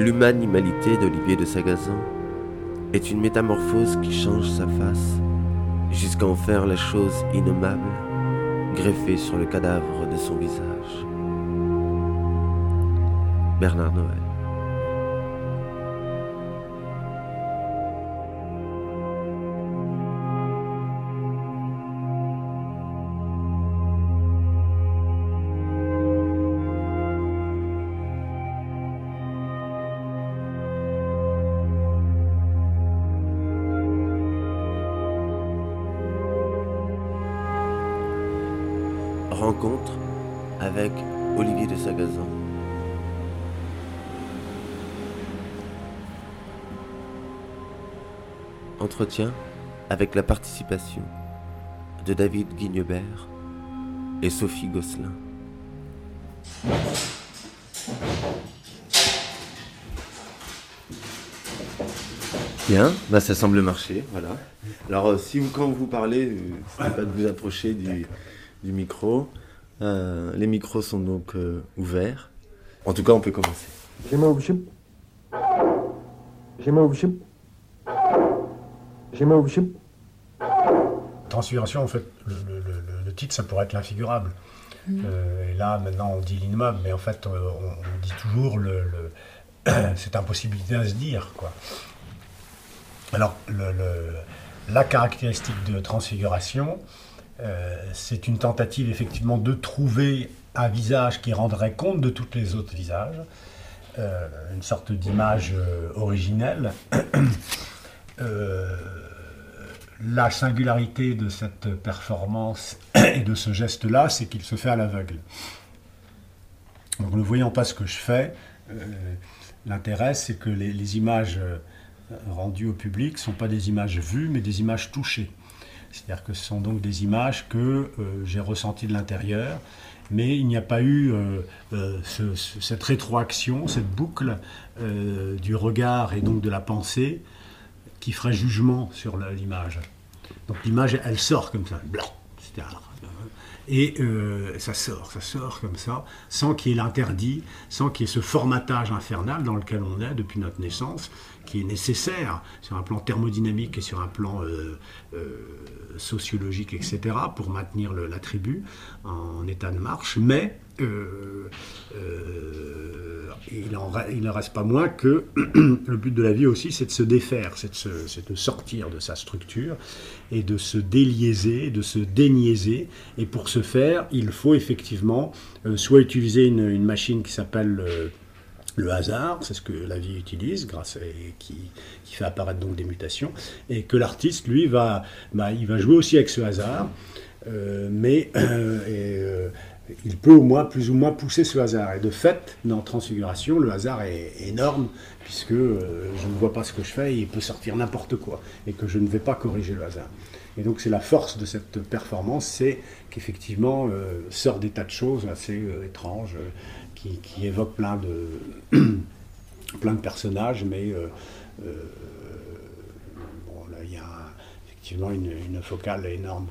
L'humanimalité d'Olivier de Sagazan est une métamorphose qui change sa face jusqu'à en faire la chose innommable greffée sur le cadavre de son visage. Bernard Noël. La participation de David Guignebert et Sophie Gosselin. Bien, bah ça semble marcher, voilà. Alors euh, si vous, quand vous parlez, euh, n'hésitez pas de vous approcher du, du micro. Euh, les micros sont donc euh, ouverts. En tout cas, on peut commencer. J'ai objet. J'ai objet. J'ai objet. Transfiguration, en fait, le, le- le- le titre, ça pourrait être l'infigurable. Euh, et là, maintenant, on dit l'innommable, mais en fait, euh, on, on dit toujours le, le- cette impossibilité à se dire, quoi. Alors, la caractéristique de transfiguration, euh, c'est une tentative, effectivement, de trouver un visage qui rendrait compte de tous les autres visages, euh, une sorte d'image originelle. La singularité de cette performance et de ce geste-là, c'est qu'il se fait à l'aveugle. Donc ne voyant pas ce que je fais, euh, l'intérêt c'est que les, images euh, rendues au public ne sont pas des images vues, mais des images touchées. C'est-à-dire que ce sont donc des images que euh, j'ai ressenties de l'intérieur, mais il n'y a pas eu ce- ce- cette rétroaction, cette boucle du regard et donc de la pensée qui ferait jugement sur l'image. Donc l'image, elle sort comme ça, blanc, etc. Et euh, ça sort, ça sort comme ça, sans qu'il y ait l'interdit, sans qu'il y ait ce formatage infernal dans lequel on est depuis notre naissance, qui est nécessaire sur un plan thermodynamique et sur un plan euh, euh, sociologique, etc., pour maintenir la tribu en état de marche. Mais il en re- il ne reste pas moins que le but de la vie aussi, c'est de se défaire, c'est de, sortir de sa structure et de se déliaiser, de se déniaiser. Et pour ce faire, il faut effectivement euh, soit utiliser une, machine qui s'appelle euh, le hasard, c'est ce que la vie utilise, grâce à, qui, fait apparaître donc des mutations, et que l'artiste, lui, va, bah, il va jouer aussi avec ce hasard, euh, mais euh, euh, il peut au moins plus ou moins pousser ce hasard. Et de fait, dans Transfiguration, le hasard est énorme, puisque euh, je ne vois pas ce que je fais, il peut sortir n'importe quoi, et que je ne vais pas corriger le hasard. Et donc c'est la force de cette performance, c'est qu'effectivement euh, sort des tas de choses assez euh, étranges, qui, qui évoquent plein de, plein de personnages, mais bon, là il y a effectivement une, focale énorme.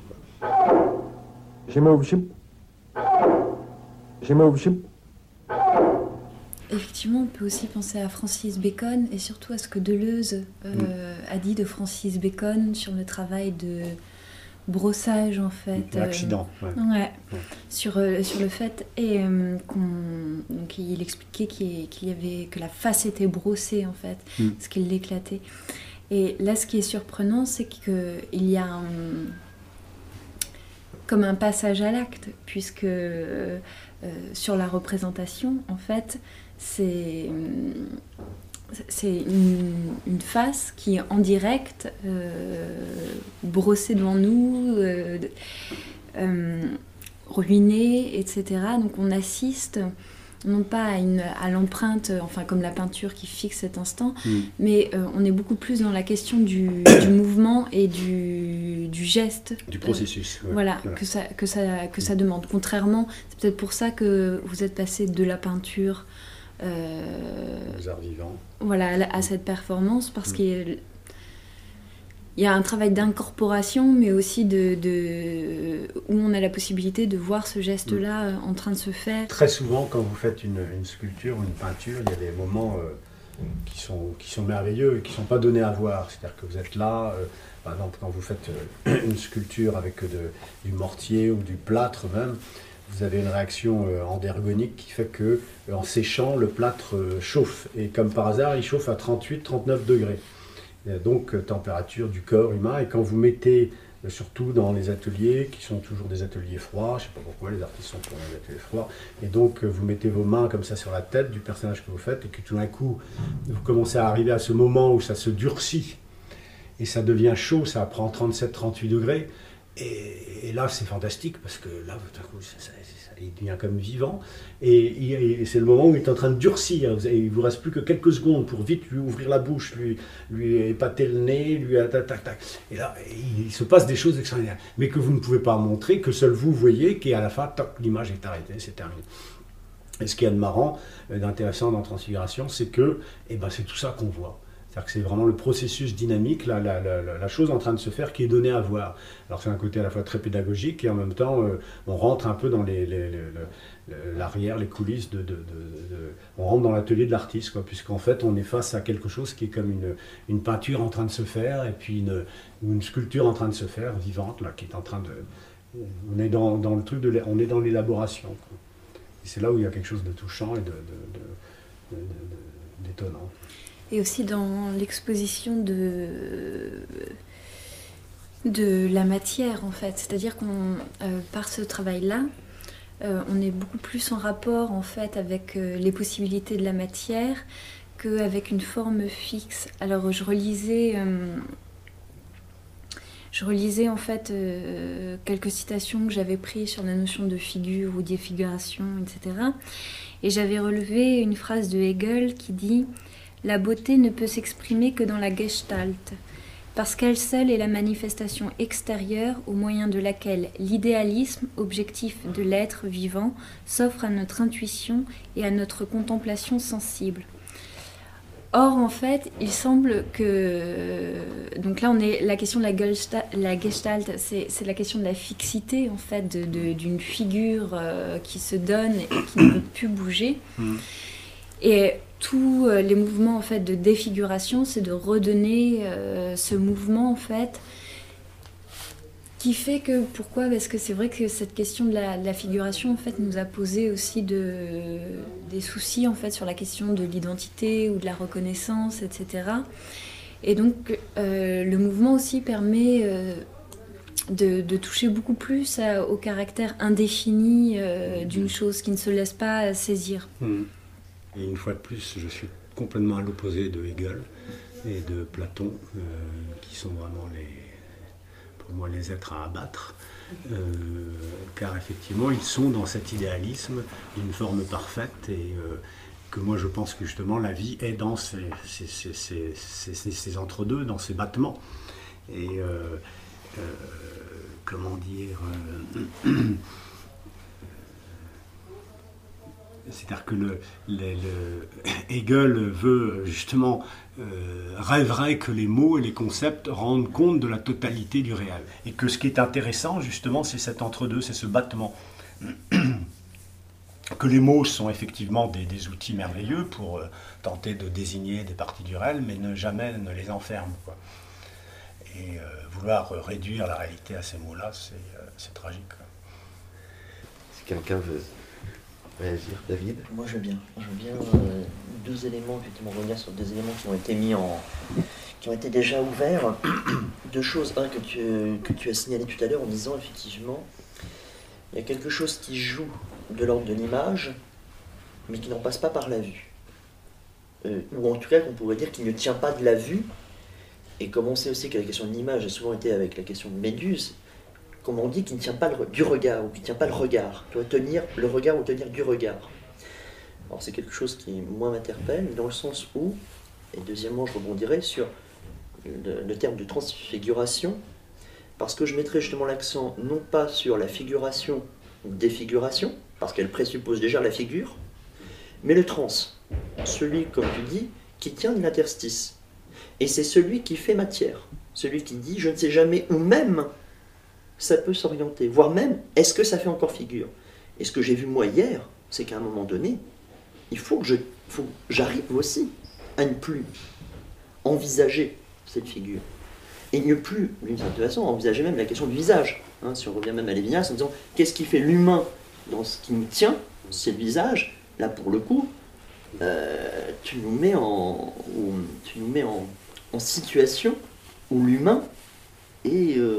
J'ai objet. J'ai objet. Effectivement, on peut aussi penser à Francis Bacon et surtout à ce que Deleuze euh, a dit de Francis Bacon sur le travail de brossage en fait. euh, L'accident. ouais. Ouais, Ouais. sur, euh, sur le fait et euh, qu'on- donc il expliquait qu'il y- qu'il y avait que la face était brossée en fait, Mm. ce qu'il l'éclatait. Et là, ce qui est surprenant, c'est qu'il y a un- comme un passage à l'acte, puisque euh, euh, sur la représentation, en fait, c'est une, une face qui est en direct, euh, brossée devant nous, ruinée, etc. Donc on assiste non pas à, une- à l'empreinte, enfin comme la peinture qui fixe cet instant, Mm. mais euh, on est beaucoup plus dans la question du, du mouvement et du, du geste. Du Euh, processus. ouais. voilà, Voilà. que ça, que, ça, que ça demande. Contrairement, c'est peut-être pour ça que vous êtes passé de la peinture euh, Les arts vivants. voilà, à, cette performance, parce Mm. qu'il y a- il y a un travail d'incorporation, mais aussi de, où on a la possibilité de voir ce geste-là euh, en train de se faire. Très souvent, quand vous faites une, sculpture ou une peinture, il y a des moments euh, qui sont, qui sont merveilleux et qui ne sont pas donnés à voir. C'est-à-dire que vous êtes là, euh, par exemple, quand vous faites une sculpture avec du mortier ou du plâtre même, vous avez une réaction endergonique qui fait que, en séchant, le plâtre chauffe. Et comme par hasard, il chauffe à 38-39 degrés. Donc, température du corps humain. Et quand vous mettez surtout dans les ateliers qui sont toujours des ateliers froids. Je ne sais pas pourquoi les artistes sont pour les ateliers froids. Et donc, euh, vous mettez vos mains comme ça sur la tête du personnage que vous faites et que tout d'un coup, vous commencez à arriver à ce moment où ça se durcit et ça devient chaud, ça prend 37-38 degrés. Et, là, c'est fantastique parce que là, tout d'un coup, ça, il devient comme vivant. Et, c'est le moment où il est en train de durcir. Il ne vous reste plus que quelques secondes pour vite lui ouvrir la bouche, lui, lui épater le nez, lui tac, tac, tac. Et là, il se passe des choses extraordinaires. Mais que vous ne pouvez pas montrer, que seul vous voyez, qu'à la fin, l'image est arrêtée, c'est terminé. Et ce qui est de marrant, euh, d'intéressant dans Transfiguration, c'est que eh ben, c'est tout ça qu'on voit. C'est-à-dire que c'est vraiment le processus dynamique, la, chose en train de se faire qui est donnée à voir. Alors c'est un côté à la fois très pédagogique et en même temps euh, on rentre un peu dans l'arrière, les, coulisses, de, on rentre dans l'atelier de l'artiste, puisqu'en fait on est face à quelque chose qui est comme une, peinture en train de se faire et puis une, sculpture en train de se faire, vivante, là, qui est en train de... On est dans, le truc de... On est dans l'élaboration. C'est là où il y a quelque chose de touchant et d'étonnant et aussi dans l'exposition de, de la matière en fait. C'est-à-dire qu'on, euh, par ce travail-là, euh, on est beaucoup plus en rapport en fait avec euh, les possibilités de la matière qu'avec une forme fixe. Alors je relisais, je relisais en fait quelques citations que j'avais prises sur la notion de figure ou défiguration, etc. Et j'avais relevé une phrase de Hegel qui dit la beauté ne peut s'exprimer que dans la gestalt, parce qu'elle seule est la manifestation extérieure au moyen de laquelle l'idéalisme, objectif de l'être vivant, s'offre à notre intuition et à notre contemplation sensible. Or, en fait, il semble que. Donc là, on est. La question de la, gestalt, c'est la question de la fixité, en fait, d'une figure euh, qui se donne et qui ne peut plus bouger. Mmh. Et tous euh, les mouvements en fait de défiguration, c'est de redonner euh, ce mouvement en fait qui fait que pourquoi? Parce que c'est vrai que cette question de la, figuration en fait nous a posé aussi de, des soucis en fait sur la question de l'identité ou de la reconnaissance, etc. Et donc euh, le mouvement aussi permet de, toucher beaucoup plus au caractère indéfini d'une chose qui ne se laisse pas saisir. Mmh. Et une fois de plus, je suis complètement à l'opposé de Hegel et de Platon, euh, qui sont vraiment les, pour moi les êtres à abattre, euh, car effectivement, ils sont dans cet idéalisme d'une forme parfaite et euh, que moi je pense que justement la vie est dans ces, ces entre-deux, dans ces battements. Et comment dire C'est-à-dire que Hegel veut justement, euh, rêverait que les mots et les concepts rendent compte de la totalité du réel. Et que ce qui est intéressant justement, c'est cet entre-deux, c'est ce battement. que les mots sont effectivement des, outils merveilleux pour euh, tenter de désigner des parties du réel, mais ne jamais ne les enferme. Et euh, vouloir réduire la réalité à ces mots-là, c'est tragique. Si quelqu'un veut David Moi, je veux bien. Je veux bien euh, deux éléments, revenir sur deux éléments qui ont été mis en. qui ont été déjà ouverts. deux choses. Un, que tu, que tu as signalé tout à l'heure en disant, effectivement, il y a quelque chose qui joue de l'ordre de l'image, mais qui n'en passe pas par la vue. Euh, ou en tout cas, qu'on pourrait dire qu'il ne tient pas de la vue. Et comme on sait aussi que la question de l'image a souvent été avec la question de Méduse, on dit, qui ne tient pas du regard, ou qui ne tient pas le regard. Tu dois tenir le regard ou tenir du regard. Alors c'est quelque chose qui, moi, m'interpelle, dans le sens où, et deuxièmement, je rebondirai sur le, terme de transfiguration, parce que je mettrai justement l'accent non pas sur la figuration ou défiguration, parce qu'elle présuppose déjà la figure, mais le trans, celui, comme tu dis, qui tient de l'interstice. Et c'est celui qui fait matière, celui qui dit je ne sais jamais où même ça peut s'orienter. Voire même, est-ce que ça fait encore figure? Et ce que j'ai vu moi hier, c'est qu'à un moment donné, il faut que j'arrive aussi à ne plus envisager cette figure. Et ne plus, d'une certaine façon, envisager même la question du visage. Hein, si on revient même à Lévinas en disant qu'est-ce qui fait l'humain dans ce qui nous tient, c'est le visage? Là, pour le coup, euh, tu nous mets en, tu nous mets en, situation où l'humain est, euh,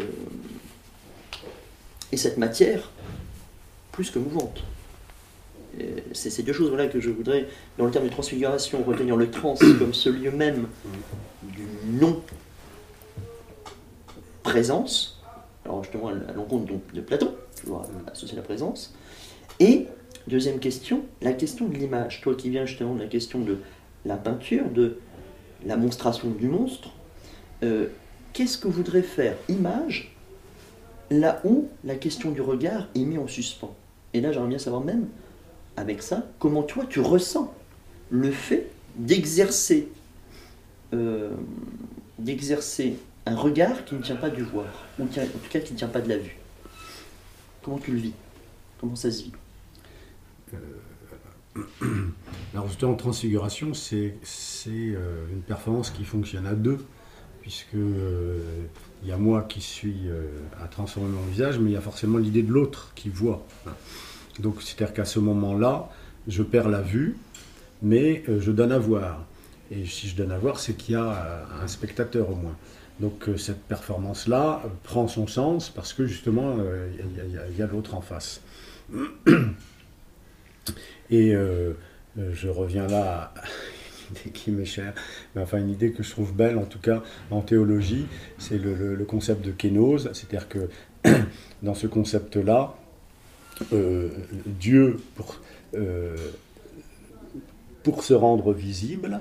est cette matière plus que mouvante. C'est ces deux choses là que je voudrais, dans le terme de transfiguration, retenir. Le trans comme ce lieu même du non-présence, alors justement à l'encontre de Platon, toujours associer la présence, et deuxième question, la question de l'image, toi qui viens justement de la question de la peinture, de la monstration du monstre, euh, qu'est-ce que voudrait faire? Image là où la question du regard est mise en suspens. Et là j'aimerais bien savoir même avec ça, comment toi tu ressens le fait d'exercer euh, un regard qui ne tient pas du voir, ou en tout cas qui ne tient pas de la vue. Comment tu le vis? Comment ça se vit? Euh, Alors justement, transfiguration, c'est euh, une performance qui fonctionne à deux, puisque il y a moi qui suis à transformer mon visage, mais il y a forcément l'idée de l'autre qui voit. Donc c'est-à-dire qu'à ce moment-là, je perds la vue, mais euh, je donne à voir. Et si je donne à voir, c'est qu'il y a euh, un spectateur au moins. Donc euh, cette performance-là prend son sens parce que justement, il y a, l'autre en face. Et je reviens là qui m'est chère, mais enfin une idée que je trouve belle en tout cas en théologie, c'est le, concept de kénose, c'est-à-dire que dans ce concept-là, euh, Dieu, pour, euh, pour, se rendre visible,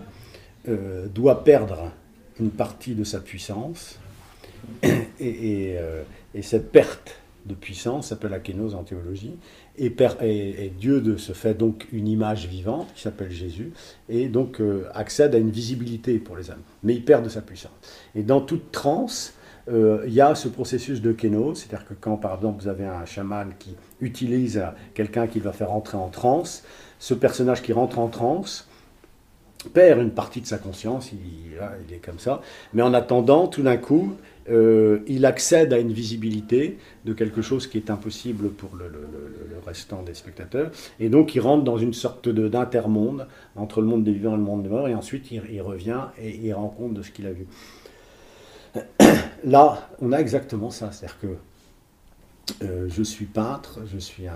euh, doit perdre une partie de sa puissance, et, cette perte de puissance s'appelle la kénose en théologie, et, et, Dieu de se fait donc une image vivante qui s'appelle Jésus, et donc accède à une visibilité pour les âmes, mais il perd de sa puissance. Et dans toute transe, euh, il y a ce processus de kéno, c'est-à-dire que quand par exemple vous avez un chaman qui utilise quelqu'un qui va faire entrer en transe, ce personnage qui rentre en transe perd une partie de sa conscience, il, est comme ça, mais en attendant, tout d'un coup, euh, il accède à une visibilité de quelque chose qui est impossible pour le, restant des spectateurs, et donc il rentre dans une sorte d'intermonde entre le monde des vivants et le monde des morts, et ensuite il, revient et il rend compte de ce qu'il a vu. Là, on a exactement ça, c'est-à-dire que euh, je suis peintre, je suis un,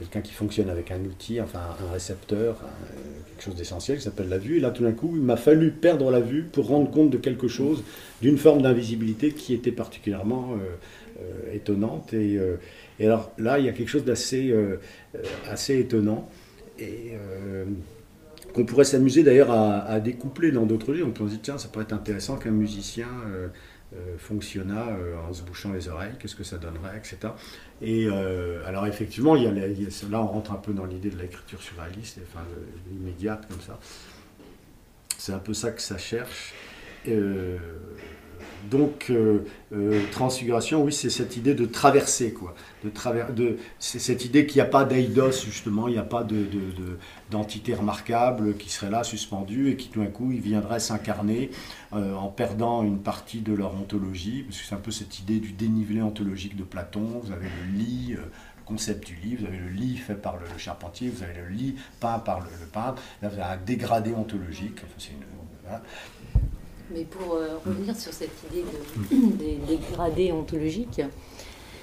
quelqu'un qui fonctionne avec un outil, enfin un récepteur, quelque chose d'essentiel qui s'appelle la vue. Et là, tout d'un coup, il m'a fallu perdre la vue pour rendre compte de quelque chose, d'une forme d'invisibilité qui était particulièrement euh, euh, étonnante. Et, alors là, il y a quelque chose d'assez assez étonnant. Et qu'on pourrait s'amuser d'ailleurs à, découpler dans d'autres jeux. On se dire, tiens, ça pourrait être intéressant qu'un musicien euh, euh, fonctionnât euh, en se bouchant les oreilles, qu'est-ce que ça donnerait, etc. Et alors effectivement, il y a, là on rentre un peu dans l'idée de l'écriture surréaliste, enfin immédiate comme ça. C'est un peu ça que ça cherche donc, euh, euh, transfiguration, oui, c'est cette idée de traverser, quoi. De c'est cette idée qu'il n'y a pas d'eidos, justement, il n'y a pas de, d'entité remarquable qui serait là, suspendue, et qui tout d'un coup, il viendrait s'incarner euh, en perdant une partie de leur ontologie, parce c'est un peu cette idée du dénivelé ontologique de Platon. Vous avez le lit, le concept du lit, vous avez le lit fait par le, charpentier, vous avez le lit peint par le, peintre, là vous avez un dégradé ontologique. Mais pour euh, revenir sur cette idée de, des dégradés ontologiques,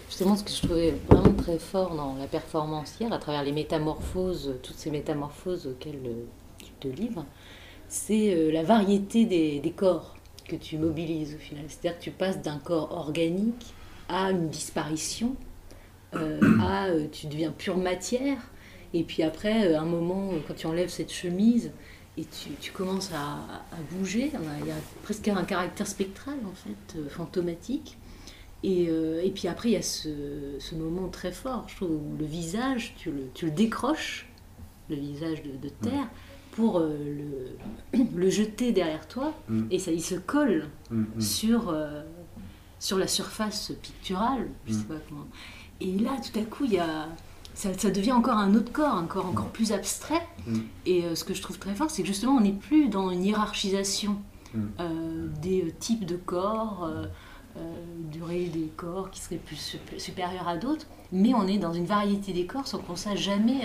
justement, ce que je trouvais vraiment très fort dans la performance hier, à travers les métamorphoses, toutes ces métamorphoses auxquelles euh, tu te livres, c'est euh, la variété des, des, corps que tu mobilises au final. C'est-à-dire que tu passes d'un corps organique à une disparition, à tu deviens pure matière, et puis après, un moment, quand tu enlèves cette chemise, et tu, commences à, bouger. Il y a presque un caractère spectral, en fait, euh, fantomatique. Et, euh, et, puis après, il y a ce, ce, moment très fort, je trouve, où le visage, tu le, tu le décroches, le visage de, terre, pour euh, le, le, jeter derrière toi, mm. et ça, il se colle mm, mm. sur, sur la surface picturale. Je sais pas comment. Et là, tout à coup, il y a ça, ça devient encore un autre corps, un corps encore plus abstrait. Mm. Et euh, ce que je trouve très fort, c'est que justement, on n'est plus dans une hiérarchisation Mm. euh, des euh, types de corps, durée des corps qui seraient plus sup- supérieurs à d'autres, mais on est dans une variété des corps sans qu'on sache jamais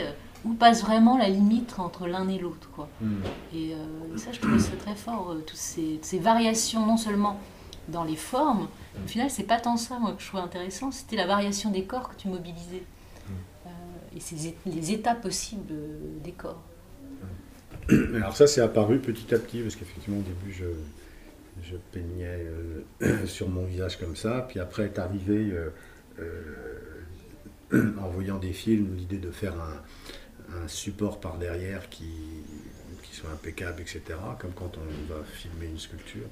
où passe vraiment la limite entre l'un et l'autre. quoi. Et, et ça, je trouve ça très fort, toutes ces, ces variations, non seulement dans les formes, au final, c'est pas tant ça, moi, que je trouve intéressant, c'était la variation des corps que tu mobilisais. Les états possibles des corps. Alors ça, c'est apparu petit à petit, parce qu'effectivement, au début, je, je peignais euh, sur mon visage comme ça, puis après est arrivé, euh, euh, en voyant des films, l'idée de faire un, un support par derrière qui, qui soit impeccable, etc., comme quand on va filmer une sculpture.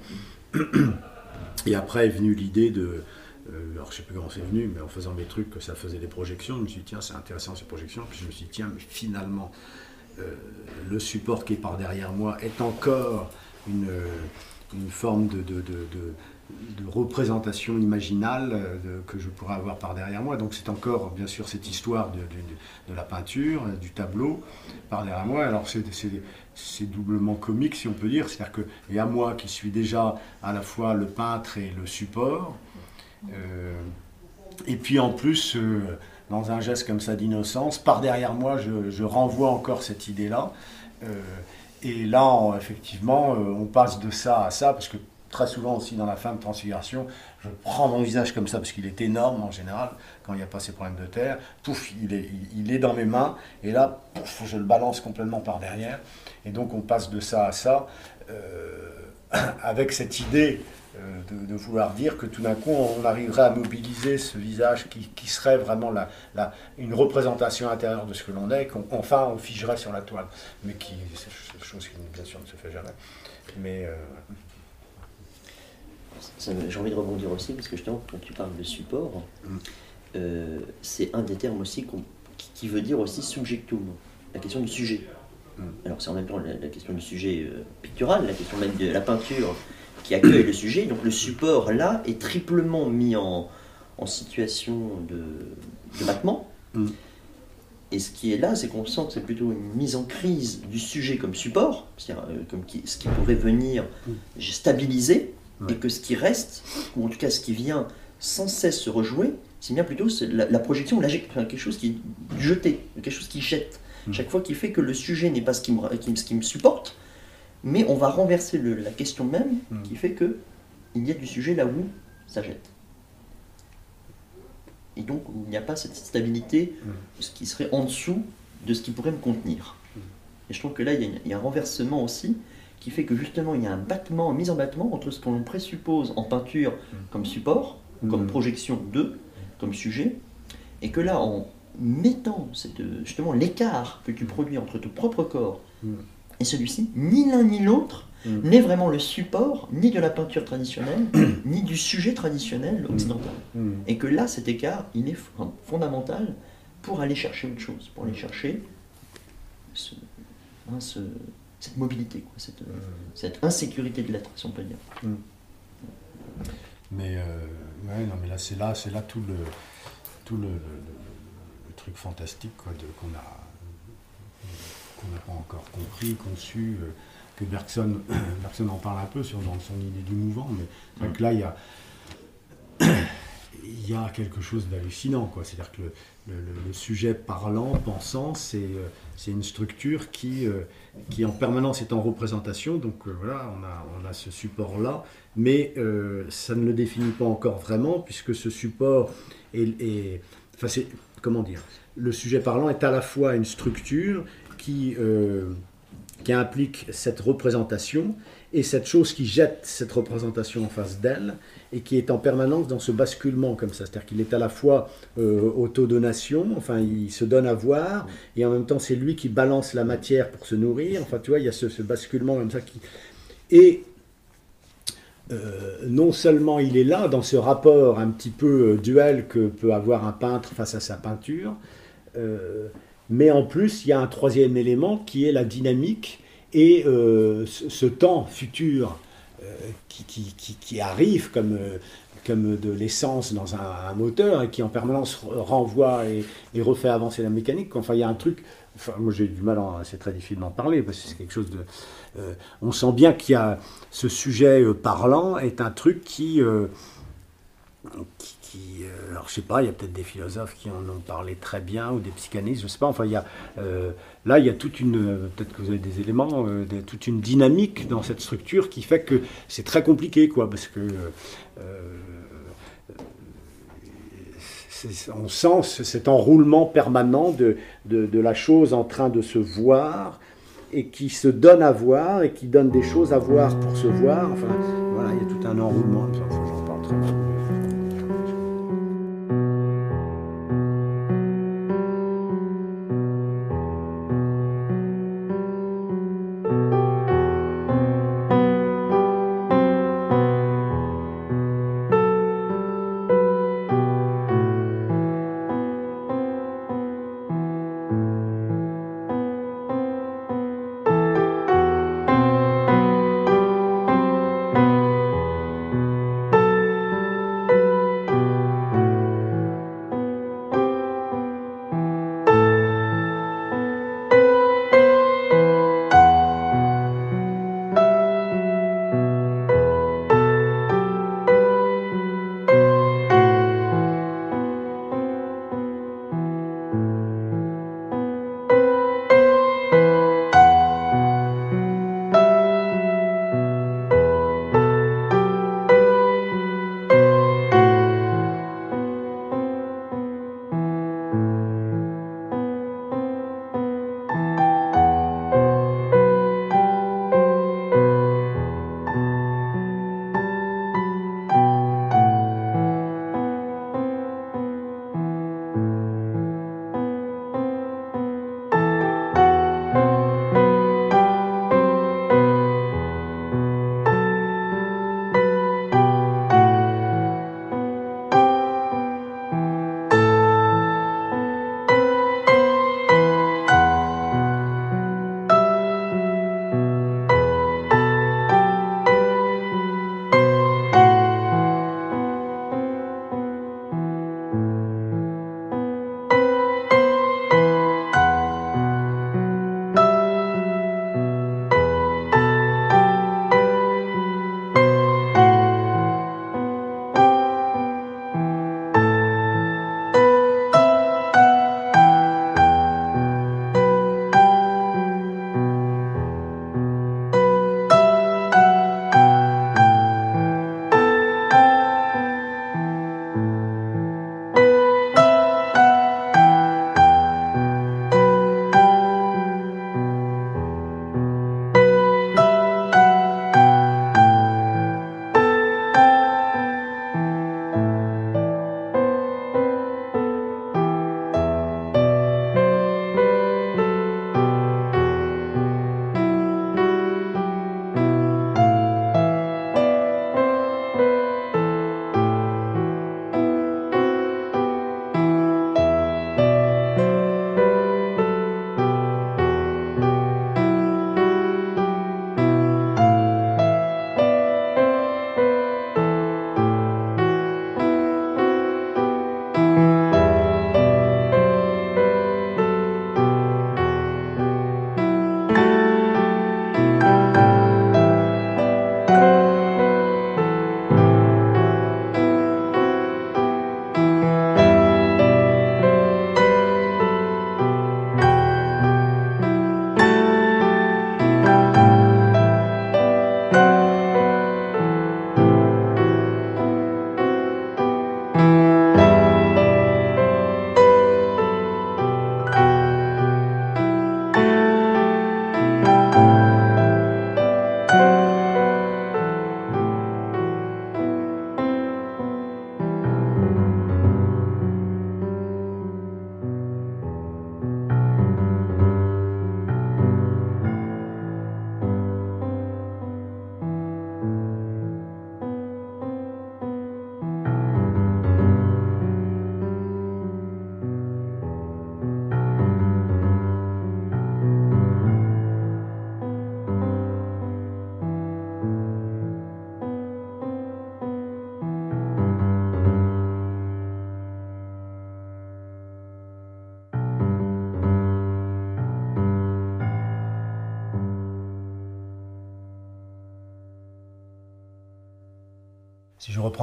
Et après est venue l'idée de... euh, alors je sais plus comment c'est venu, mais en faisant mes trucs, que ça faisait des projections, je me suis dit, tiens, c'est intéressant ces projections, puis je me suis dit, tiens, mais finalement, euh, le support qui est par derrière moi est encore une, euh, une forme de, de- de- représentation imaginale que je pourrais avoir par derrière moi. Donc c'est encore, bien sûr, cette histoire de, la peinture, du tableau par derrière moi. Alors c'est c'est- doublement comique, si on peut dire. C'est-à-dire que, et à moi qui suis déjà à la fois le peintre et le support, et puis en plus, euh, dans un geste comme ça d'innocence, par derrière moi, je, renvoie encore cette idée-là. Euh, et là, effectivement, euh, on passe de ça à ça, parce que très souvent aussi dans la fin de transfiguration, je prends mon visage comme ça, parce qu'il est énorme en général, quand il n'y a pas ces problèmes de terre. Pouf, il est, dans mes mains, et là, pouf, je le balance complètement par derrière. Et donc, on passe de ça à ça, euh, avec cette idée euh, de, de vouloir dire que tout d'un coup, on arriverait à mobiliser ce visage qui, qui serait vraiment la, la- une représentation intérieure de ce que l'on est, qu'enfin on figerait sur la toile. Mais qui, c'est chose qui, bien sûr, ne se fait jamais. Mais euh, J'ai envie de rebondir aussi, parce que justement, quand tu parles de support, Mm. euh, c'est un des termes aussi qui, qui veut dire aussi subjectum, la question du sujet. Mm. Alors c'est en même temps la, la question du sujet euh, pictural, la question même de la peinture qui accueille le sujet. Donc le support, là, est triplement mis en, en situation de, de battement. Mm. Et ce qui est là, c'est qu'on sent que c'est plutôt une mise en crise du sujet comme support, c'est-à-dire euh, comme qui- ce qui pourrait venir stabiliser, Ouais. et que ce qui reste, ou en tout cas ce qui vient sans cesse se rejouer, c'est bien plutôt la, la projection, la, quelque chose qui est jeté, quelque chose qui jette. Mm. Chaque fois qui fait que le sujet n'est pas ce qui, me, qui me- ce qui me supporte, mais on va renverser le- la question même Mm. qui fait que il y a du sujet là où ça jette. Et donc il n'y a pas cette stabilité, Mm. ce qui serait en dessous de ce qui pourrait me contenir. Et je trouve que là, il y, a une- il y a un renversement aussi qui fait que justement, il y a un battement, une mise en battement entre ce qu'on présuppose en peinture comme support, comme Mm. projection de, comme sujet, et que là, en mettant cette, justement l'écart que tu produis entre ton propre corps Mm. et celui-ci, ni l'un ni l'autre Mm. n'est vraiment le support ni de la peinture traditionnelle, ni du sujet traditionnel occidental. mm, Et que là, cet écart, il est fon- fondamental pour aller chercher autre chose, pour aller chercher ce- hein, ce- cette mobilité, quoi, cette, cette insécurité de l'être, si on peut dire. Mais euh, ouais, non, mais là c'est là, c'est là tout le tout le truc fantastique qu'on a qu'on n'a pas encore compris, conçu, euh, que Bergson, Bergson en parle un peu sur dans son idée du mouvant, mais là il y a y a quelque chose d'hallucinant. C'est-à-dire que le, sujet parlant, pensant, c'est euh, une structure qui euh, qui en permanence est en représentation. Donc voilà, on a on a ce support là mais ça ne le définit pas encore vraiment, puisque ce support est, est- comment dire, le sujet parlant est à la fois une structure qui, euh, qui implique cette représentation et cette chose qui jette cette représentation en face d'elle et qui est en permanence dans ce basculement comme ça, c'est-à-dire qu'il est à la fois euh, autodonation, enfin il se donne à voir et en même temps c'est lui qui balance la matière pour se nourrir, enfin tu vois il y a ce, basculement comme ça qui euh, non seulement il est là dans ce rapport un petit peu euh, duel que peut avoir un peintre face à sa peinture, euh, mais en plus il y a un troisième élément qui est la dynamique et ce, temps futur qui, qui- arrive comme, comme de l'essence dans un, moteur et qui en permanence renvoie et, refait avancer la mécanique. Enfin, il y a un truc. Enfin, moi, j'ai du mal, c'est très difficile d'en parler parce que c'est quelque chose de. Euh, on sent bien qu'il y a ce sujet euh, parlant est un truc qui, euh, qui, alors je sais pas, il y a peut-être des philosophes qui en ont parlé très bien ou des psychanalystes, je sais pas. Enfin, il y a là, il y a toute une, peut-être que vous avez des éléments, toute une dynamique dans cette structure qui fait que c'est très compliqué, quoi, parce que on sent cet enroulement permanent de, de, la chose en train de se voir et qui se donne à voir et qui donne des choses à voir pour se voir. Enfin, voilà, il y a tout un enroulement. J'en parle très.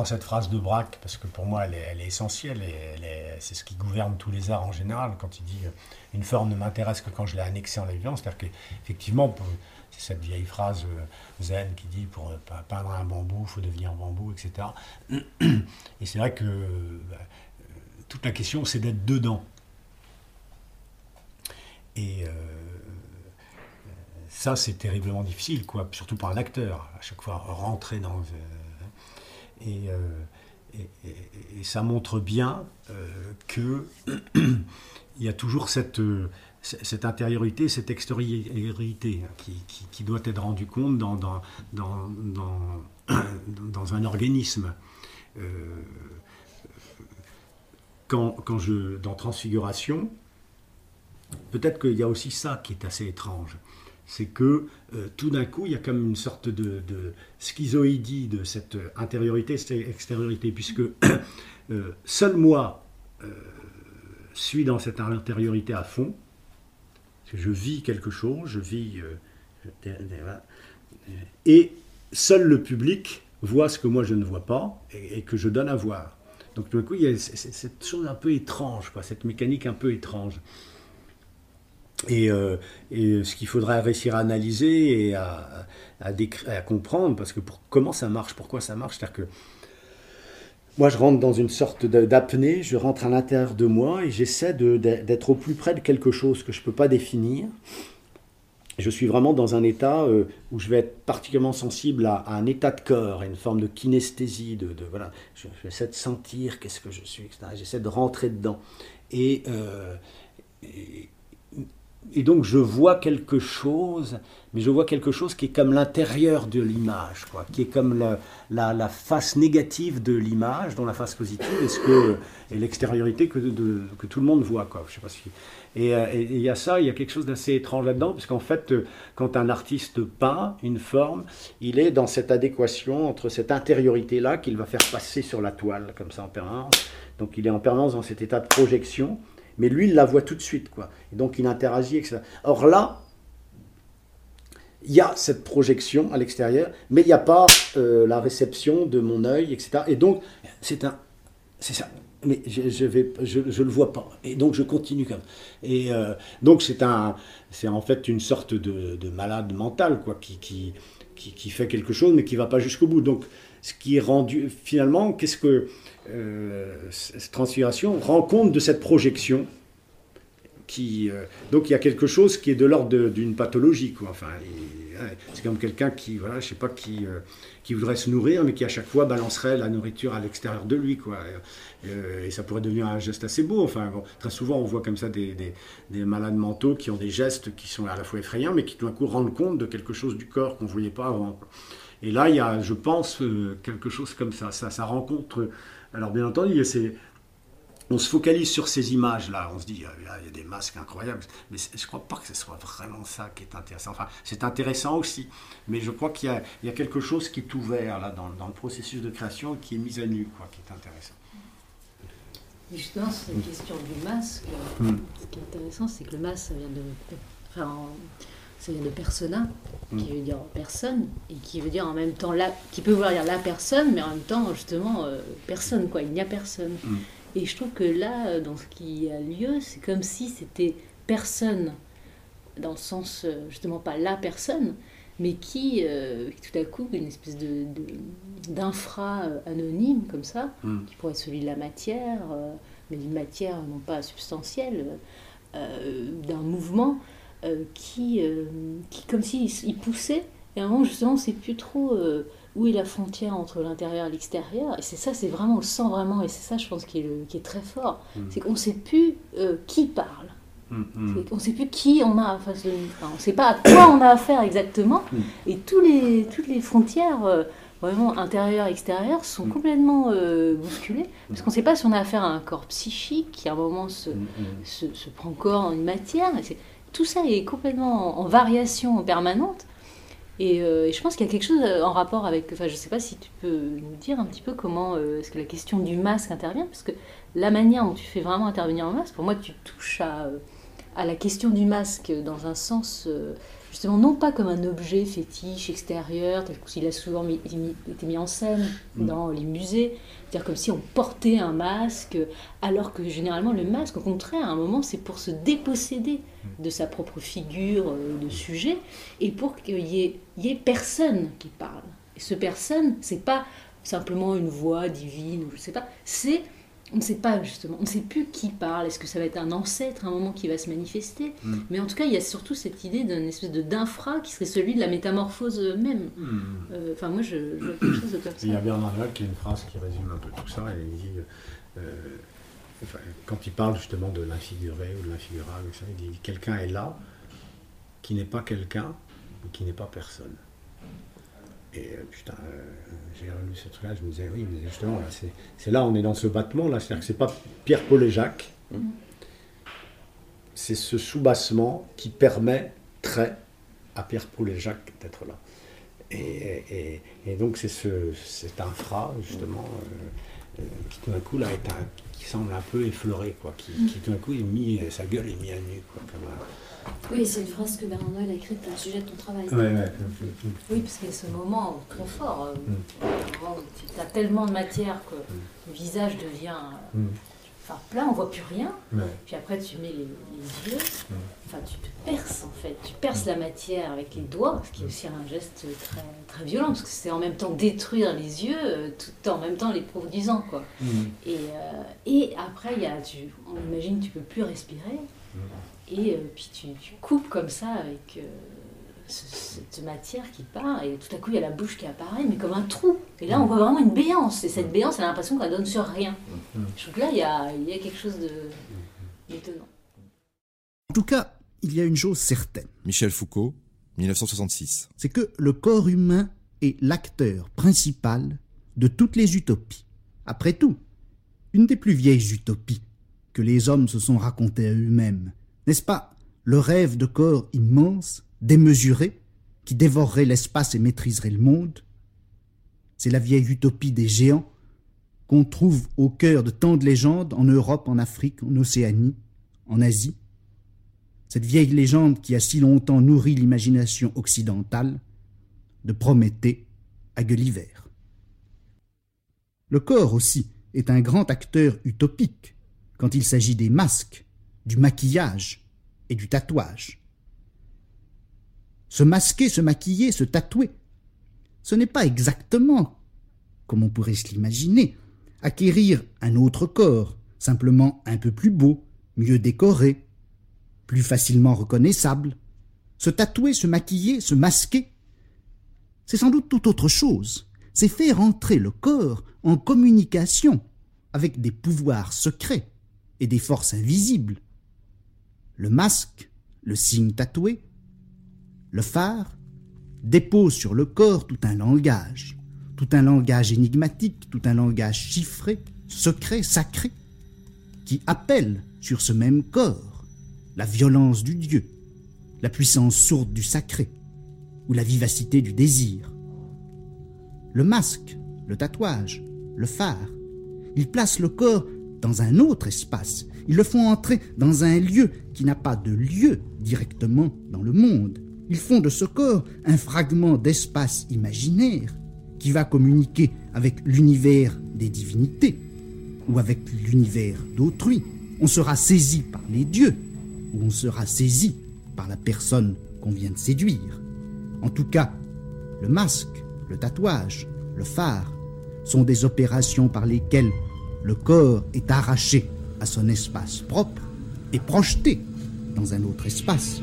Cette phrase de Braque parce que pour moi elle est, essentielle et c'est ce qui gouverne tous les arts en général quand il dit euh, une forme ne m'intéresse que quand je l'ai annexée en la vivance. C'est-à-dire qu'effectivement, c'est cette vieille phrase euh, zen qui dit pour peindre un bambou, il faut devenir bambou, etc. Et c'est vrai que bah, toute la question c'est d'être dedans. Et ça, c'est terriblement difficile, quoi, surtout pour un acteur, à chaque fois rentrer dans. Euh, euh, et, ça montre bien euh, que il y a toujours cette, cette intériorité, cette extériorité qui, doit être rendue compte dans, dans, dans, dans, un organisme. quand, quand je, dans Transfiguration, peut-être qu'il y a aussi ça qui est assez étrange c'est que euh, tout d'un coup, il y a comme une sorte de, schizoïdie de cette intériorité, cette extériorité, puisque euh, seul moi euh, suis dans cette intériorité à fond, je vis quelque chose, je vis... et seul le public voit ce que moi je ne vois pas et, que je donne à voir. Donc tout d'un coup, il y a cette chose un peu étrange, quoi, cette mécanique un peu étrange. Euh, et, ce qu'il faudrait réussir à analyser et à, comprendre, parce que pour, comment ça marche, pourquoi ça marche, c'est-à-dire que moi je rentre dans une sorte d'apnée, je rentre à l'intérieur de moi et j'essaie d'être au plus près de quelque chose que je ne peux pas définir. Je suis vraiment dans un état euh, où je vais être particulièrement sensible à, un état de corps, à une forme de kinesthésie, de, voilà, j'essaie de sentir qu'est-ce que je suis, etc. J'essaie de rentrer dedans. et, euh, et donc je vois quelque chose, mais je vois quelque chose qui est comme l'intérieur de l'image, quoi, qui est comme la, face négative de l'image, dont la face positive est ce que l'extériorité que, que tout le monde voit, quoi. Je sais pas si. Euh, et il y a ça, il y a quelque chose d'assez étrange là-dedans, parce qu'en fait, euh, quand un artiste peint une forme, il est dans cette adéquation entre cette intériorité-là qu'il va faire passer sur la toile, comme ça en permanence. Donc il est en permanence dans cet état de projection mais lui, il la voit tout de suite, quoi. Et donc, il interagit, etc. Or là, il y a cette projection à l'extérieur, mais il n'y a pas euh, la réception de mon œil, etc. Et donc, c'est un... C'est ça. Mais je, je le vois pas. Et donc, je continue comme Et euh, donc, c'est un... C'est en fait une sorte de, de malade mental, quoi, qui, qui, qui, fait quelque chose, mais qui va pas jusqu'au bout. Donc, ce qui est rendu... Finalement, qu'est-ce que euh, cette transfiguration rend compte de cette projection. Qui, euh, donc il y a quelque chose qui est de l'ordre d'une pathologie. Quoi. Enfin, c'est comme quelqu'un qui, voilà, je sais pas, qui, euh, qui voudrait se nourrir, mais qui à chaque fois balancerait la nourriture à l'extérieur de lui. Quoi. Et, ça pourrait devenir un geste assez beau. Enfin, très souvent, on voit comme ça des, des, des, malades mentaux qui ont des gestes qui sont à la fois effrayants, mais qui tout d'un coup rendent compte de quelque chose du corps qu'on ne voyait pas avant. Et là, il y a, je pense, quelque chose comme ça. Ça, ça rencontre alors bien entendu, on se focalise sur ces images-là, on se dit, il y a des masques incroyables, mais je ne crois pas que ce soit vraiment ça qui est intéressant. Enfin, c'est intéressant aussi, mais je crois qu'il y, a quelque chose qui est ouvert là dans, le processus de création qui est mis à nu, quoi, qui est intéressant. justement, sur la question du masque, hmm. ce qui est intéressant, c'est que le masque, ça vient de... Enfin, ça vient de persona, qui mm. veut dire personne, et qui veut dire en même temps, la, qui peut vouloir dire la personne, mais en même temps, justement, euh, personne, quoi, il n'y a personne. Mm. Et je trouve que là, euh, dans ce qui a lieu, c'est comme si c'était personne, dans le sens, euh, justement, pas la personne, mais qui, tout à coup, une espèce de, d'infra anonyme, comme ça, mm. qui pourrait être celui de la matière, mais d'une matière non pas substantielle, d'un mouvement qui, euh, qui, comme s'il il poussait, et à un moment, justement, on ne sait plus trop euh, où est la frontière entre l'intérieur et l'extérieur. Et c'est ça, c'est vraiment, on sent vraiment, et c'est ça, je pense, qui est, le, qui est très fort, mm. c'est qu'on ne sait plus qui parle. Mm, mm. On ne sait plus qui on a face de nous. on ne sait pas à quoi on a affaire exactement. Et tous les, toutes les frontières vraiment intérieures, extérieures sont complètement bousculées. Parce qu'on ne sait pas si on a affaire à un corps psychique qui à un moment se, se, se prend corps en une matière. Et tout ça est complètement en, variation permanente. Euh, et, je pense qu'il y a quelque chose euh, en rapport avec. Enfin, je ne sais pas si tu peux nous dire un petit peu comment euh, est-ce que la question du masque intervient, parce que la manière dont tu fais vraiment intervenir un masque, pour moi, tu touches à, à la question du masque dans un sens justement non pas comme un objet fétiche extérieur, tel qu'il a souvent mis- mis- été mis en scène dans les musées, c'est-à-dire comme si on portait un masque, alors que généralement le masque, au contraire, à un moment, c'est pour se déposséder de sa propre figure euh, de sujet et pour qu'il y ait, il y ait personne qui parle. Et ce personne, c'est pas simplement une voix divine ou je sais pas, c'est on ne sait pas justement, on ne sait plus qui parle. Est-ce que ça va être un ancêtre à un moment qui va se manifester Mais en tout cas, il y a surtout cette idée d'une espèce de d'infra qui serait celui de la métamorphose même. Euh, Enfin, moi, je, je vois quelque chose de comme Il y a ça. Bernard Laval qui a une phrase qui résume un peu tout ça, et il dit, euh, enfin, quand il parle justement de l'infiguré ou de l'infigurable, ça, il dit quelqu'un est là qui n'est pas quelqu'un ou qui n'est pas personne. Et euh, putain, euh, j'ai relu ce truc-là, je me disais, oui, mais justement, c'est, là, on est dans ce battement, là, c'est-à-dire que c'est pas Pierre, Paul et Jacques, c'est ce soubassement qui permettrait à Pierre, Paul et Jacques d'être là. Et, et- et donc c'est ce, cet infra, justement, euh, qui tout d'un coup, là, est un, qui semble un peu effleuré, quoi, qui, qui tout d'un coup est mis, sa gueule est mise à nu, quoi, comme un- Oui, c'est une phrase que Bernard Noël a écrite au sujet de ton travail. Ouais, ouais. Oui, parce qu'il y a ce moment très fort. euh, Mm. où tu as tellement de matière que le visage devient euh, Mm. Enfin, plat, on voit plus rien. Ouais. Puis après, tu mets les, les yeux. Mm. Enfin, tu te perces en fait. Tu perces la matière avec les doigts, ce qui est aussi un geste très, très violent, parce que c'est en même temps détruire les yeux, euh, tout en même temps les produisant. Quoi. Mm. Et, euh, et après, il y a, tu, on imagine que tu peux plus respirer. Et euh, puis tu, tu coupes comme ça avec euh, cette matière qui part. Et tout à coup, il y a la bouche qui apparaît, mais comme un trou. Et là, on voit vraiment une béance. Et cette béance, elle a l'impression qu'elle donne sur rien. Je trouve que là, il y a, il y a quelque chose de d'étonnant. En tout cas, il y a une chose certaine, Michel Foucault, 1966. c'est que le corps humain est l'acteur principal de toutes les utopies. Après tout, une des plus vieilles utopies que les hommes se sont racontées à eux-mêmes, n'est-ce pas le rêve de corps immense, démesuré, qui dévorerait l'espace et maîtriserait le monde C'est la vieille utopie des géants qu'on trouve au cœur de tant de légendes en Europe, en Afrique, en Océanie, en Asie cette vieille légende qui a si longtemps nourri l'imagination occidentale, de Prométhée à Gulliver. Le corps aussi est un grand acteur utopique quand il s'agit des masques, du maquillage et du tatouage. Se masquer, se maquiller, se tatouer, ce n'est pas exactement, comme on pourrait se l'imaginer, acquérir un autre corps, simplement un peu plus beau, mieux décoré, plus facilement reconnaissable. Se tatouer, se maquiller, se masquer, c'est sans doute tout autre chose. C'est faire entrer le corps en communication avec des pouvoirs secrets et des forces invisibles. Le masque, le signe tatoué, le phare, dépose sur le corps tout un langage, tout un langage énigmatique, tout un langage chiffré, secret, sacré, qui appelle sur ce même corps la violence du Dieu, la puissance sourde du sacré, ou la vivacité du désir. Le masque, le tatouage, le phare, ils placent le corps dans un autre espace, ils le font entrer dans un lieu qui n'a pas de lieu directement dans le monde. Ils font de ce corps un fragment d'espace imaginaire qui va communiquer avec l'univers des divinités ou avec l'univers d'autrui. On sera saisi par les dieux ou on sera saisi par la personne qu'on vient de séduire. En tout cas, le masque, le tatouage, le phare sont des opérations par lesquelles le corps est arraché à son espace propre et projeté dans un autre espace.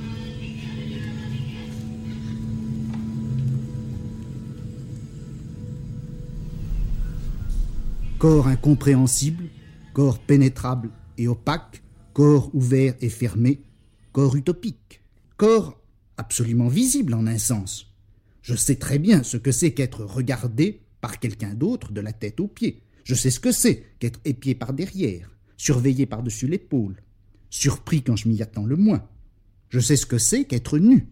Corps incompréhensible, corps pénétrable et opaque, corps ouvert et fermé, corps utopique, corps absolument visible en un sens. Je sais très bien ce que c'est qu'être regardé par quelqu'un d'autre de la tête aux pieds. Je sais ce que c'est qu'être épié par derrière, surveillé par-dessus l'épaule, surpris quand je m'y attends le moins. Je sais ce que c'est qu'être nu.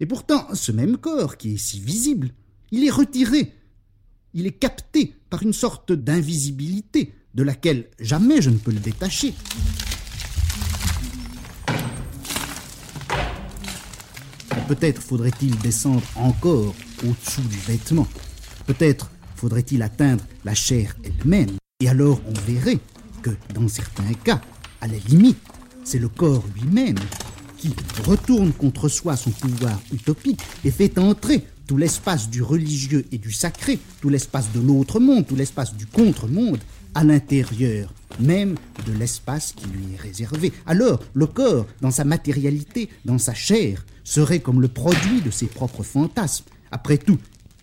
Et pourtant, ce même corps qui est si visible, il est retiré, il est capté par une sorte d'invisibilité de laquelle jamais je ne peux le détacher. Peut-être faudrait-il descendre encore au-dessous du vêtement. Peut-être faudrait-il atteindre la chair elle-même. Et alors on verrait que, dans certains cas, à la limite, c'est le corps lui-même qui retourne contre soi son pouvoir utopique et fait entrer tout l'espace du religieux et du sacré, tout l'espace de l'autre monde, tout l'espace du contre-monde, à l'intérieur même de l'espace qui lui est réservé. Alors, le corps, dans sa matérialité, dans sa chair, serait comme le produit de ses propres fantasmes. Après tout,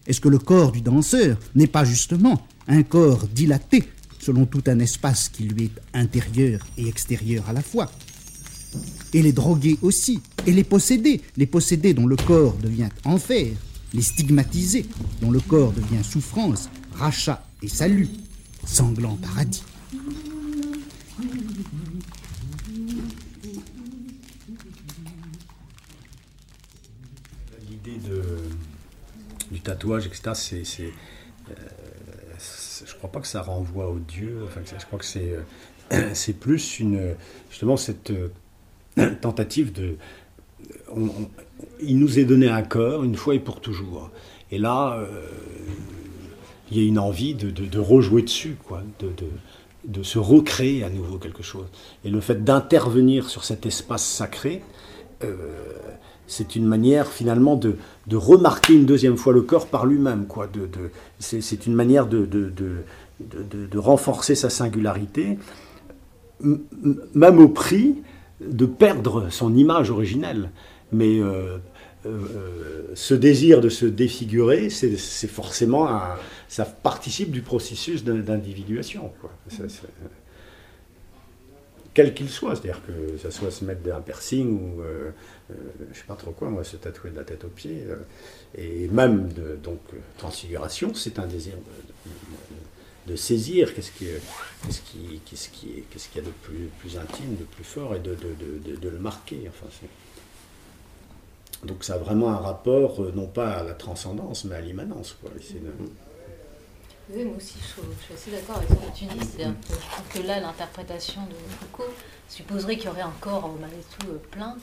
est-ce que le corps du danseur n'est pas justement un corps dilaté selon tout un espace qui lui est intérieur et extérieur à la fois? Et les drogués aussi, et les possédés, les possédés dont le corps devient enfer, les stigmatisés dont le corps devient souffrance, rachat et salut, sanglant paradis. L'idée du tatouage, etc., c'est, euh, je crois pas que ça renvoie au Dieu. Enfin, je crois que c'est, euh, plus une, justement cette euh, tentative de. Il nous est donné un corps une fois et pour toujours. Et là, euh, il y a une envie de, rejouer dessus, quoi, de, se recréer à nouveau quelque chose. Et le fait d'intervenir sur cet espace sacré, euh, c'est une manière finalement de, remarquer une deuxième fois le corps par lui-même. quoi. C'est, une manière de, renforcer sa singularité, même au prix de perdre son image originelle. Mais euh, euh, euh, ce désir de se défigurer, c'est, forcément un- ça participe du processus d'in- d'individuation. quel qu'il soit, c'est-à-dire que ça soit se mettre un piercing ou euh, je sais pas trop quoi, moi, se tatouer de la tête aux pieds, et même donc transfiguration, c'est un désir de- de saisir qu'est-ce qui, qu'est-ce qui, qu'est-ce qui, est- qu'est-ce qu'il y a de plus, intime, de plus fort, et de, le marquer. Enfin, c'est- donc ça a vraiment un rapport, euh, non pas à la transcendance, mais à l'immanence. Quoi. Oui, moi aussi, je, suis assez d'accord avec ce que tu dis. C'est-à-dire que je trouve que là, l'interprétation de Foucault supposerait qu'il y aurait un corps, malgré tout, euh, plein,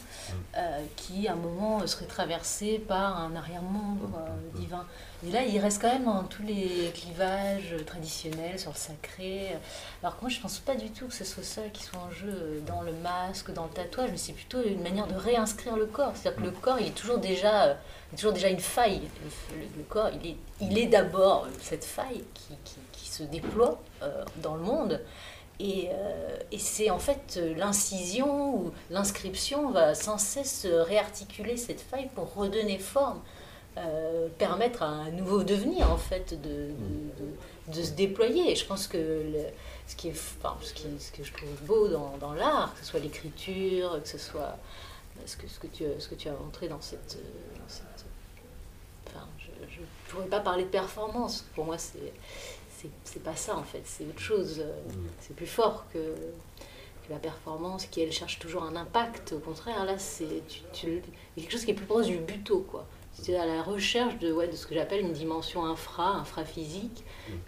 euh, qui, à un moment, euh, serait traversé par un arrière-membre euh, divin. Et là, il reste quand même dans tous les clivages traditionnels sur le sacré. Alors que moi, je pense pas du tout que ce soit ça qui soit en jeu dans le masque, dans le tatouage, mais c'est plutôt une manière de réinscrire le corps. C'est-à-dire que le corps, il est toujours déjà, toujours déjà une faille. Le, corps, il est, il est d'abord cette faille qui, qui- se déploie euh, dans le monde. Et, euh, et c'est en fait euh, l'incision ou l'inscription va sans cesse réarticuler cette faille pour redonner forme, permettre à un nouveau devenir en fait de, de- se déployer. Et je pense que ce, qui est, ce, qui, ce que je trouve beau dans, dans l'art, que ce soit l'écriture, que ce soit ce que, ce que, tu, ce que tu as montré dans cette... ne pourrais pas parler de performance. Pour moi, c'est c'est- pas ça en fait, c'est autre chose. euh, C'est plus fort que, que la performance qui elle cherche toujours un impact. Au contraire, là, c'est quelque chose qui est plus proche du buto quoi. C'est à la recherche de, ouais, de ce que j'appelle une dimension infra, infraphysique,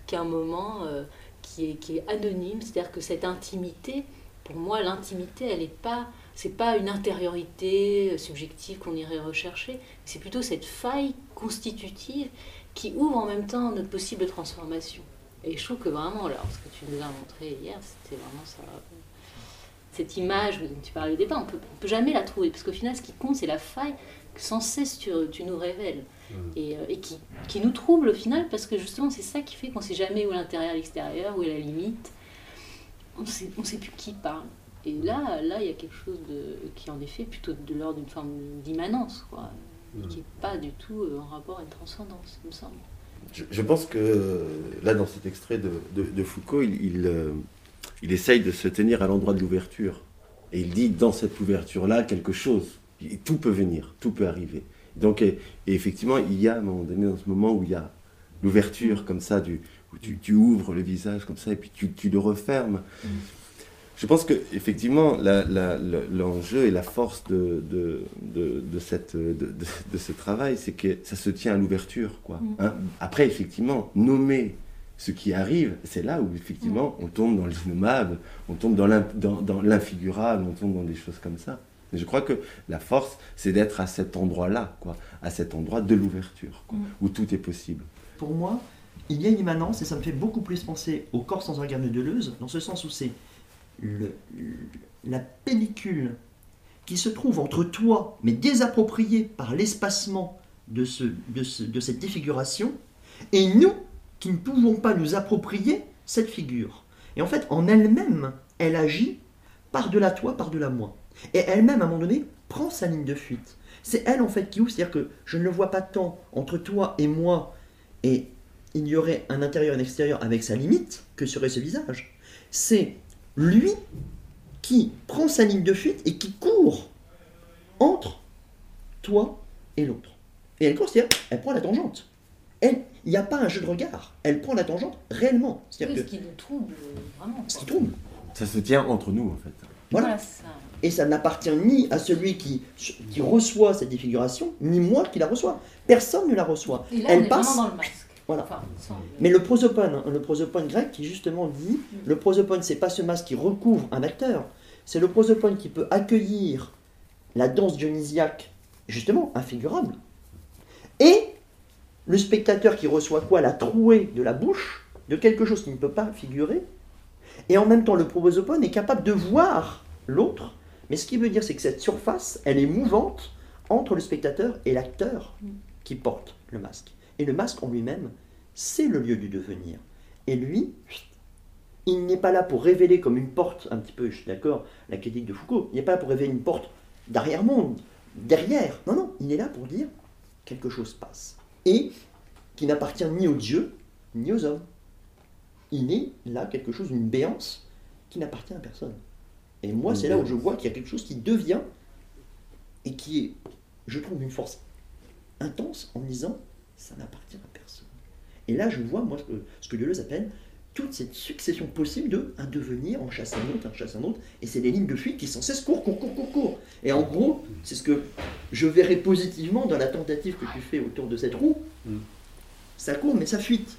qui est un moment euh, qui, est, qui est anonyme. C'est-à-dire que cette intimité, pour moi, l'intimité, elle n'est pas, c'est pas une intériorité subjective qu'on irait rechercher. C'est plutôt cette faille constitutive qui ouvre en même temps notre possible transformation. Et je trouve que vraiment, alors, ce que tu nous as montré hier, c'était vraiment ça. Cette image dont tu parlais au départ, on peut, on peut jamais la trouver, parce qu'au final, ce qui compte, c'est la faille que sans cesse tu, tu nous révèles. Et, euh, et qui, qui nous trouble au final, parce que justement, c'est ça qui fait qu'on ne sait jamais où est l'intérieur, l'extérieur, où est la limite. On sait, on sait plus qui parle. Et là, là, il y a quelque chose de, qui, en effet, plutôt de l'ordre d'une forme d'immanence, quoi. Et qui n'est pas du tout euh, en rapport à une transcendance, il me semble. Je, je pense que euh, là, dans cet extrait de, de- de Foucault, il, il, euh, il essaye de se tenir à l'endroit de l'ouverture. Et il dit dans cette ouverture-là quelque chose. Et tout peut venir, tout peut arriver. Donc, et, et effectivement, il y a à un moment donné, dans ce moment où il y a l'ouverture comme ça, du, où tu, tu ouvres le visage comme ça, et puis tu, tu le refermes. Je pense que effectivement la- la- le- l'enjeu et la force de, de, de, de cette, de, de- de ce travail, c'est que ça se tient à l'ouverture. quoi. Mm. Hein. Après, effectivement, nommer ce qui arrive, c'est là où effectivement on tombe dans l'innommable, on tombe dans l'infigurable, on tombe dans des choses comme ça. Et je crois que la force, c'est d'être à cet endroit-là, quoi, à cet endroit de l'ouverture, Mm. où tout est possible. Pour moi, il y a une immanence et ça me fait beaucoup plus penser au corps sans organe de Deleuze, dans ce sens où c'est la pellicule qui se trouve entre toi, mais désappropriée par l'espacement de, ce, de, ce- de cette défiguration, et nous qui ne pouvons pas nous approprier cette figure. Et en fait, en elle-même, elle agit par-delà toi, par-delà moi. Et elle-même, à un moment donné, prend sa ligne de fuite. C'est elle, en fait, qui ouvre. C'est-à-dire que je ne le vois pas tant entre toi et moi, et il y aurait un intérieur et un extérieur avec sa limite, que serait ce visage. C'est lui qui prend sa ligne de fuite et qui court entre toi et l'autre. Et elle court, c'est-à-dire, elle prend la tangente. Elle, il n'y a pas un jeu de regard. Elle prend la tangente réellement. Oui, C'est-à-dire ce que qui nous trouble vraiment. ce qui trouble. Ça se tient entre nous, en fait. Voilà. Voilà, ça. Et ça n'appartient ni à celui qui, qui reçoit cette défiguration, ni moi qui la reçois. Personne ne la reçoit. Et là, on Elle est passe. vraiment dans le masque. Voilà. Enfin, sans- Mais le prosopone, hein, le prosopone grec qui justement dit, le prosopone c'est pas ce masque qui recouvre un acteur, c'est le prosopone qui peut accueillir la danse dionysiaque, justement infigurable, et le spectateur qui reçoit quoi? La trouée de la bouche de quelque chose qui ne peut pas figurer, et en même temps le prosopone est capable de voir l'autre, mais ce qui veut dire c'est que cette surface, elle est mouvante entre le spectateur et l'acteur qui porte le masque. Et le masque en lui-même, c'est le lieu du devenir. Et lui, il n'est pas là pour révéler comme une porte, un petit peu, je suis d'accord, la critique de Foucault, il n'est pas là pour révéler une porte d'arrière-monde, derrière. Non, non, il est là pour dire quelque chose passe. Et qui n'appartient ni aux dieux, ni aux hommes. Il est là quelque chose, une béance, qui n'appartient à personne. Et moi, c'est là où je vois qu'il y a quelque chose qui devient, et qui est, je trouve, une force intense en me disant, ça n'appartient à personne. Et là, je vois, moi, ce que, Deleuze appelle toute cette succession possible de un devenir en chasse un autre, un chasse un autre, et c'est des lignes de fuite qui sans cesse courent, courent, courent, courent, courent. Et en gros, c'est ce que je verrais positivement dans la tentative que tu fais autour de cette roue. Mm. Ça court, mais ça fuite.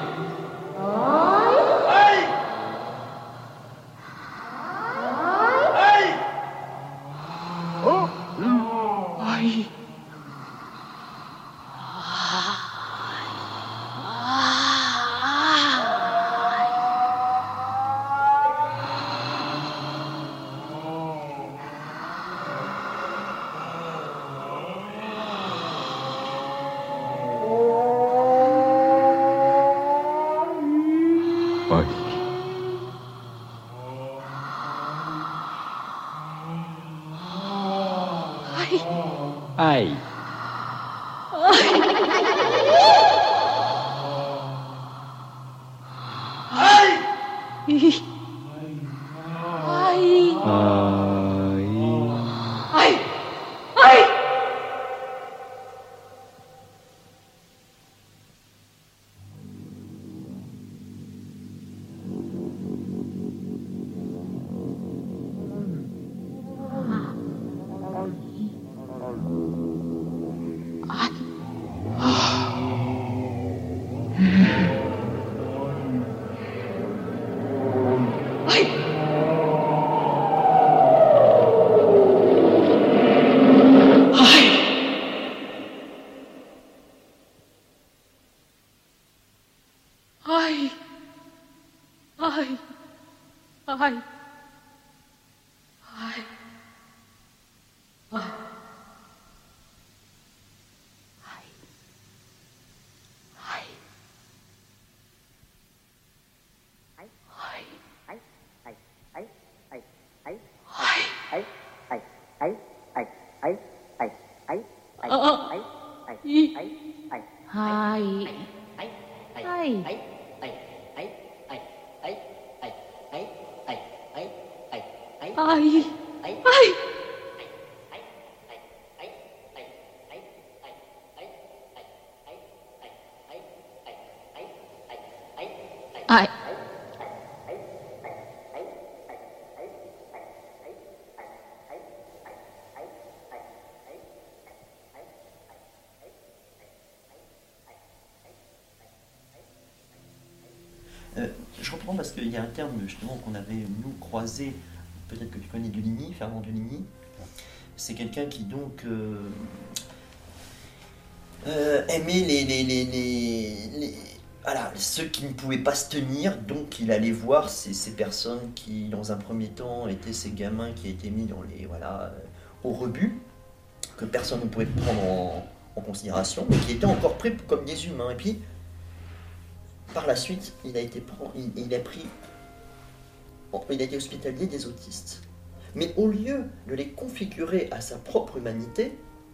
parce qu'il y a un terme justement qu'on avait nous croisé, peut-être que tu connais Deligny, Fernand Deligny. C'est quelqu'un qui donc euh, euh, aimait les, les, les- les- voilà, ceux qui ne pouvaient pas se tenir, donc il allait voir ces, ces personnes qui, dans un premier temps, étaient ces gamins qui étaient mis dans les, voilà, euh, au rebut, que personne ne pouvait prendre en, en considération, mais qui étaient encore pris comme des humains. Et puis, par la suite, il a été il, il a pris, il a hospitalier des autistes. Mais au lieu de les configurer à sa propre humanité,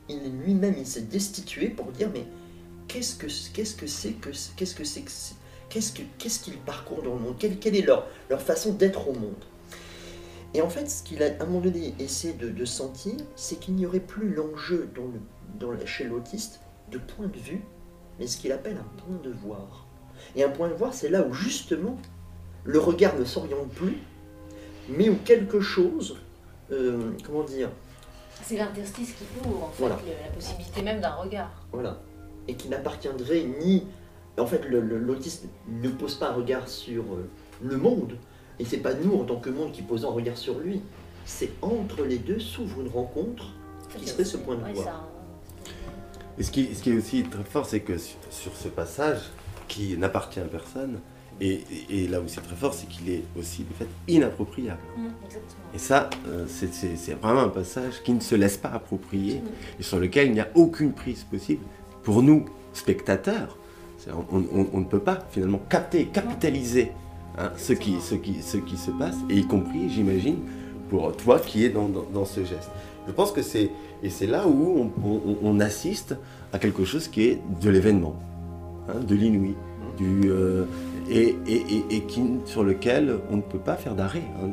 il lui-même il s'est destitué pour dire mais qu'est-ce que qu'est-ce que c'est que qu'est-ce que c'est que qu'est-ce que qu'est-ce qu'ils parcourent dans le monde? Quelle, est leur façon d'être au monde? Et en fait ce qu'il a à un moment donné essayé de, sentir c'est qu'il n'y aurait plus l'enjeu dans le dans chez l'autiste de point de vue mais ce qu'il appelle un point de voir et un point de voir c'est là où justement le regard ne s'oriente plus mais où quelque chose euh, comment dire C'est l'interstice qui ouvre, en fait, Voilà. la possibilité même d'un regard. Voilà. Et qui n'appartiendrait ni. En fait, le- le- l'autiste ne pose pas un regard sur euh, le monde. Et c'est pas nous, en tant que monde, qui posons un regard sur lui. C'est entre les deux s'ouvre une rencontre qui serait ce point de Ouais, vue. ça- Et ce qui, ce qui est aussi très fort, c'est que sur, sur ce passage, qui n'appartient à personne, et, et- et là où c'est très fort, c'est qu'il est aussi de fait inappropriable. Mm. Et ça, euh, c'est- vraiment un passage qui ne se laisse pas approprier et sur lequel il n'y a aucune prise possible. Pour nous, spectateurs, on, on- on ne peut pas finalement capter, capitaliser hein, ce, qui, ce, qui, ce qui se passe, et y compris, j'imagine, pour toi qui es dans, dans- dans ce geste. Je pense que c'est et c'est là où on assiste à quelque chose qui est de l'événement, hein, de l'inouï, du euh, et, et- et- et qui, sur lequel on ne peut pas faire d'arrêt hein,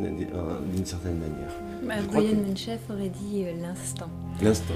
d'une certaine manière. Bah, Brian que- Menchef aurait dit euh, l'instant. L'instant.